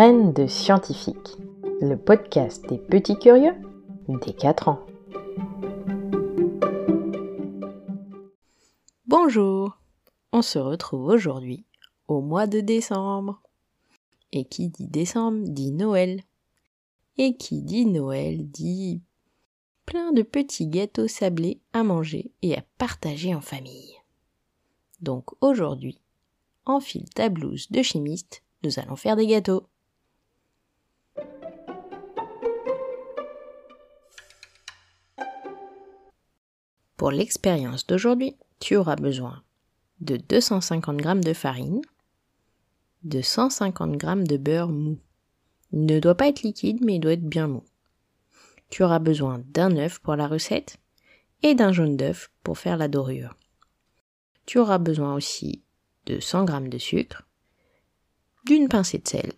De scientifique, le podcast des petits curieux des 4 ans. Bonjour, on se retrouve aujourd'hui au mois de décembre. Et qui dit décembre dit Noël. Et qui dit Noël dit plein de petits gâteaux sablés à manger et à partager en famille. Donc aujourd'hui, enfile ta blouse de chimiste, nous allons faire des gâteaux. Pour l'expérience d'aujourd'hui, tu auras besoin de 250 g de farine, de 150 g de beurre mou. Ne doit pas être liquide, mais doit être bien mou. Tu auras besoin d'un œuf pour la recette et d'un jaune d'œuf pour faire la dorure. Tu auras besoin aussi de 100 g de sucre, d'une pincée de sel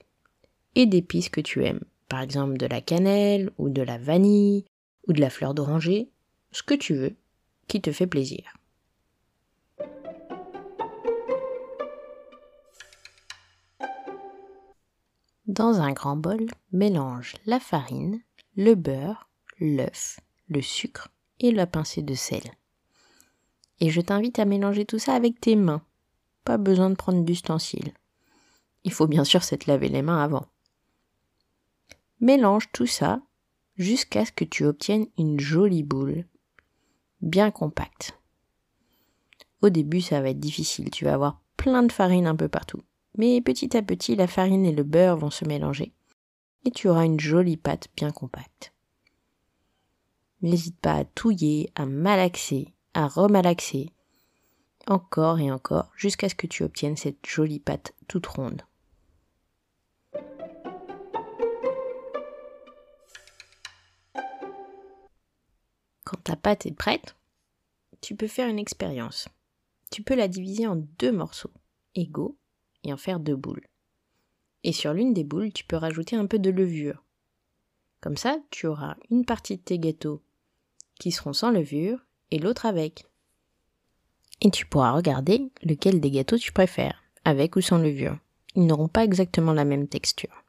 et d'épices que tu aimes, par exemple de la cannelle ou de la vanille ou de la fleur d'oranger, ce que tu veux, qui te fait plaisir. Dans un grand bol, mélange la farine, le beurre, l'œuf, le sucre et la pincée de sel. Et je t'invite à mélanger tout ça avec tes mains. Pas besoin de prendre d'ustensiles. Il faut bien sûr s'être lavé les mains avant. Mélange tout ça jusqu'à ce que tu obtiennes une jolie boule, bien compacte. Au début, ça va être difficile, tu vas avoir plein de farine un peu partout. Mais petit à petit, la farine et le beurre vont se mélanger et tu auras une jolie pâte bien compacte. N'hésite pas à touiller, à malaxer, à remalaxer, encore et encore, jusqu'à ce que tu obtiennes cette jolie pâte toute ronde. Quand ta pâte est prête, tu peux faire une expérience. Tu peux la diviser en deux morceaux égaux et en faire deux boules. Et sur l'une des boules, tu peux rajouter un peu de levure. Comme ça, tu auras une partie de tes gâteaux qui seront sans levure et l'autre avec. Et tu pourras regarder lequel des gâteaux tu préfères, avec ou sans levure. Ils n'auront pas exactement la même texture.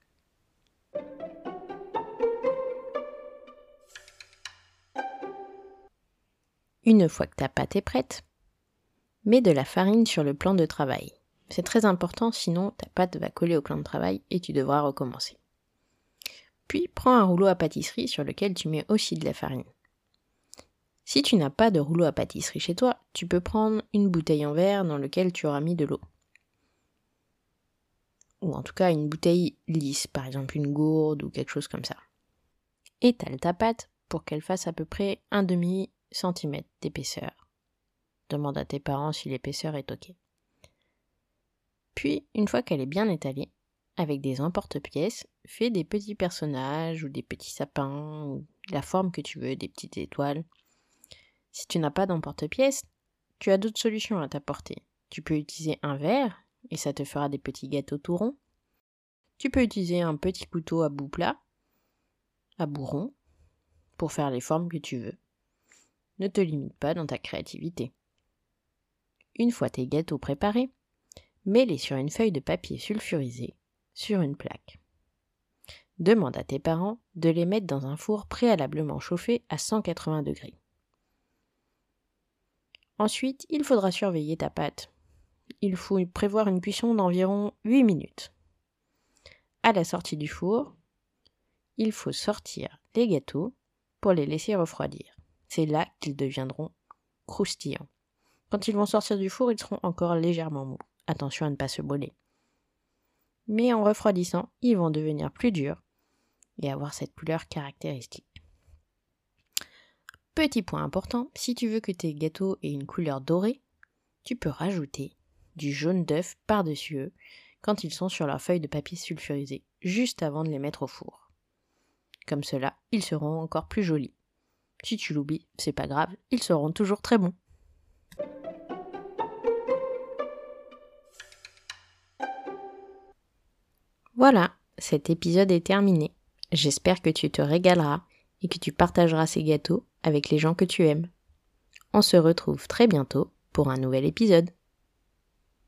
Une fois que ta pâte est prête, mets de la farine sur le plan de travail. C'est très important, sinon ta pâte va coller au plan de travail et tu devras recommencer. Puis prends un rouleau à pâtisserie sur lequel tu mets aussi de la farine. Si tu n'as pas de rouleau à pâtisserie chez toi, tu peux prendre une bouteille en verre dans laquelle tu auras mis de l'eau. Ou en tout cas une bouteille lisse, par exemple une gourde ou quelque chose comme ça. Étale ta pâte pour qu'elle fasse à peu près un demi centimètre d'épaisseur. Demande à tes parents si l'épaisseur est ok. Puis, une fois qu'elle est bien étalée, avec des emporte-pièces, fais des petits personnages ou des petits sapins ou la forme que tu veux, des petites étoiles. Si tu n'as pas d'emporte-pièces, tu as d'autres solutions à t'apporter. Tu peux utiliser un verre et ça te fera des petits gâteaux tout ronds. Tu peux utiliser un petit couteau à bout plat, à bout rond, pour faire les formes que tu veux. Ne te limite pas dans ta créativité. Une fois tes gâteaux préparés, mets-les sur une feuille de papier sulfurisé sur une plaque. Demande à tes parents de les mettre dans un four préalablement chauffé à 180 degrés. Ensuite, il faudra surveiller ta pâte. Il faut prévoir une cuisson d'environ 8 minutes. À la sortie du four, il faut sortir les gâteaux pour les laisser refroidir. C'est là qu'ils deviendront croustillants. Quand ils vont sortir du four, ils seront encore légèrement mous. Attention à ne pas se brûler. Mais en refroidissant, ils vont devenir plus durs et avoir cette couleur caractéristique. Petit point important, si tu veux que tes gâteaux aient une couleur dorée, tu peux rajouter du jaune d'œuf par-dessus eux quand ils sont sur leur feuille de papier sulfurisé, juste avant de les mettre au four. Comme cela, ils seront encore plus jolis. Si tu l'oublies, c'est pas grave, ils seront toujours très bons. Voilà, cet épisode est terminé. J'espère que tu te régaleras et que tu partageras ces gâteaux avec les gens que tu aimes. On se retrouve très bientôt pour un nouvel épisode.